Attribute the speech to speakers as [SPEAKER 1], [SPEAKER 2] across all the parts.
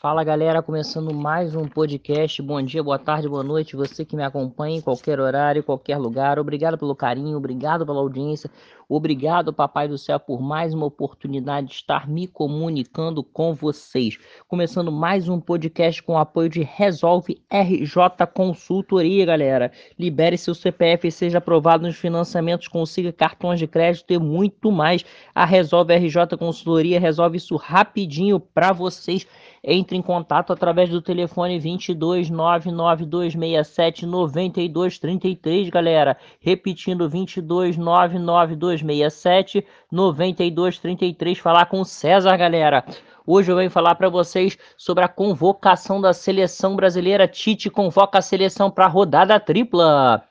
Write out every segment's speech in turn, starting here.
[SPEAKER 1] Fala galera, começando mais um podcast. Bom dia, boa tarde, boa noite. Você que me acompanha em qualquer horário, qualquer lugar. Obrigado pelo carinho, obrigado pela audiência. Obrigado, Papai do Céu, por mais uma oportunidade de estar me comunicando com vocês. Começando mais um podcast com apoio de Resolve RJ Consultoria, galera. Libere seu CPF seja aprovado nos financiamentos, consiga cartões de crédito e muito mais. A Resolve RJ Consultoria resolve isso rapidinho para vocês. Entre em contato através do telefone 22 99267 9233, galera. Repetindo 22 992 3267 9233. Falar com o César, galera. Hoje eu venho falar para vocês sobre a convocação da seleção brasileira. Tite convoca a seleção para a rodada tripla.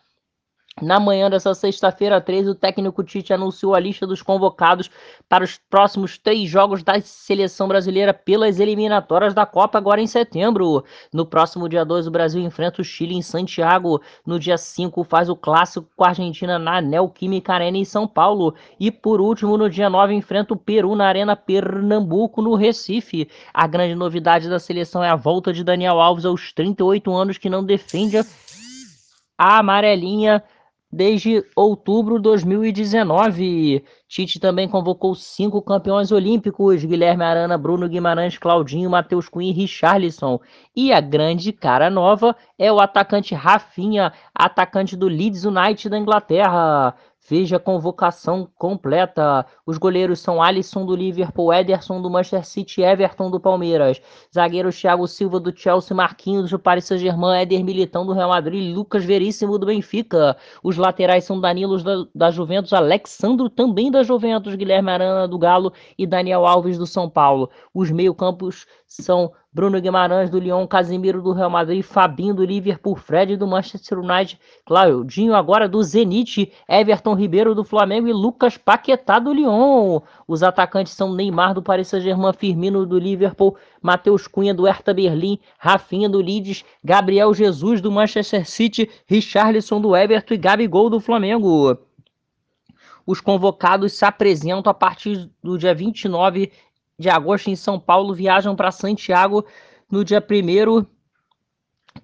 [SPEAKER 1] Na manhã dessa sexta-feira, 13, o técnico Tite anunciou a lista dos convocados para os próximos três jogos da seleção brasileira pelas eliminatórias da Copa, agora em setembro. No próximo dia 2, o Brasil enfrenta o Chile em Santiago. No dia 5, faz o clássico com a Argentina na Neoquímica Arena em São Paulo. E por último, no dia 9, enfrenta o Peru na Arena Pernambuco, no Recife. A grande novidade da seleção é a volta de Daniel Alves aos 38 anos, que não defende a amarelinha desde outubro de 2019. Tite também convocou cinco campeões olímpicos: Guilherme Arana, Bruno Guimarães, Claudinho, Matheus Cunha e Richarlison. E a grande cara nova é o atacante Rafinha, atacante do Leeds United da Inglaterra. Veja a convocação completa. Os goleiros são Alisson do Liverpool, Ederson do Manchester City, Everton do Palmeiras. Zagueiros Thiago Silva do Chelsea, Marquinhos do Paris Saint-Germain, Éder Militão do Real Madrid, Lucas Veríssimo do Benfica. Os laterais são Danilo da, da Juventus, Alexandro também da Juventus, Guilherme Arana do Galo e Daniel Alves do São Paulo. Os meio-campos são Bruno Guimarães do Lyon, Casimiro do Real Madrid, Fabinho do Liverpool, Fred do Manchester United, Claudinho agora do Zenit, Everton Ribeiro do Flamengo e Lucas Paquetá do Lyon. Os atacantes são Neymar do Paris Saint-Germain, Firmino do Liverpool, Matheus Cunha do Hertha Berlim, Rafinha do Leeds, Gabriel Jesus do Manchester City, Richarlison do Everton e Gabigol do Flamengo. Os convocados se apresentam a partir do dia 29 de agosto em São Paulo viajam para Santiago no dia 1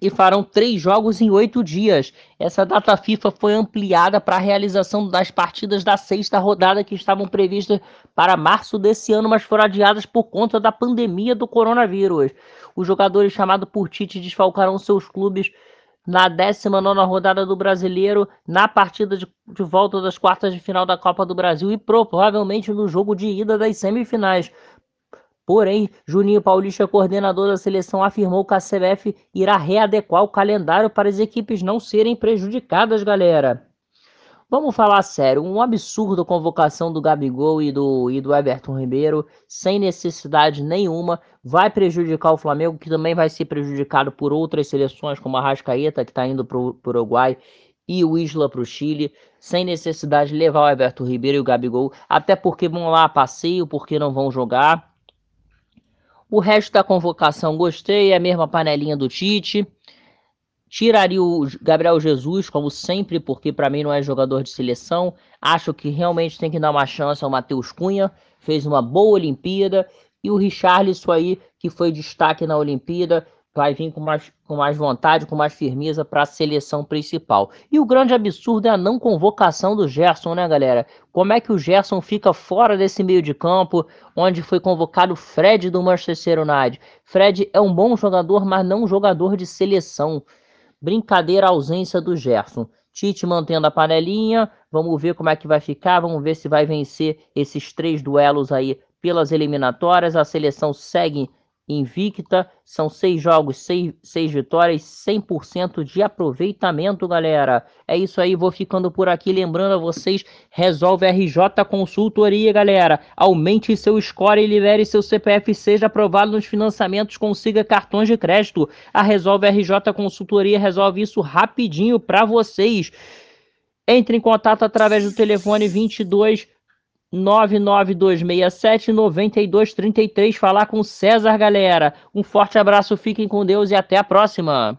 [SPEAKER 1] e farão três jogos em oito dias. Essa data FIFA foi ampliada para a realização das partidas da sexta rodada que estavam previstas para março desse ano, mas foram adiadas por conta da pandemia do coronavírus. Os jogadores chamados por Tite desfalcarão seus clubes na 19 rodada do Brasileiro, na partida de, de volta das quartas de final da Copa do Brasil e provavelmente no jogo de ida das semifinais. Porém, Juninho Paulista, coordenador da seleção, afirmou que a CBF irá readequar o calendário para as equipes não serem prejudicadas, galera. Vamos falar sério, um absurdo a convocação do Gabigol e do, e do Everton Ribeiro, sem necessidade nenhuma, vai prejudicar o Flamengo, que também vai ser prejudicado por outras seleções, como a Rascaeta, que está indo para o Uruguai, e o Isla para o Chile, sem necessidade de levar o Everton Ribeiro e o Gabigol, até porque vão lá a passeio, porque não vão jogar. O resto da convocação gostei, é a mesma panelinha do Tite. Tiraria o Gabriel Jesus, como sempre, porque para mim não é jogador de seleção. Acho que realmente tem que dar uma chance ao Matheus Cunha. Fez uma boa Olimpíada. E o Richarlison aí, que foi destaque na Olimpíada, vai vir com mais, com mais vontade, com mais firmeza para a seleção principal. E o grande absurdo é a não convocação do Gerson, né, galera? Como é que o Gerson fica fora desse meio de campo, onde foi convocado o Fred do Manchester United? Fred é um bom jogador, mas não um jogador de seleção. Brincadeira a ausência do Gerson. Tite mantendo a panelinha, vamos ver como é que vai ficar, vamos ver se vai vencer esses três duelos aí pelas eliminatórias. A seleção segue invicta. São seis jogos, seis, seis vitórias, 100% de aproveitamento, galera. É isso aí, vou ficando por aqui. Lembrando a vocês, resolve RJ Consultoria, galera. Aumente seu score e libere seu CPF. Seja aprovado nos financiamentos, consiga cartões de crédito. A Resolve RJ Consultoria resolve isso rapidinho para vocês. Entre em contato através do telefone 22 99267 9233. Falar com César, galera. Um forte abraço, fiquem com Deus e até a próxima.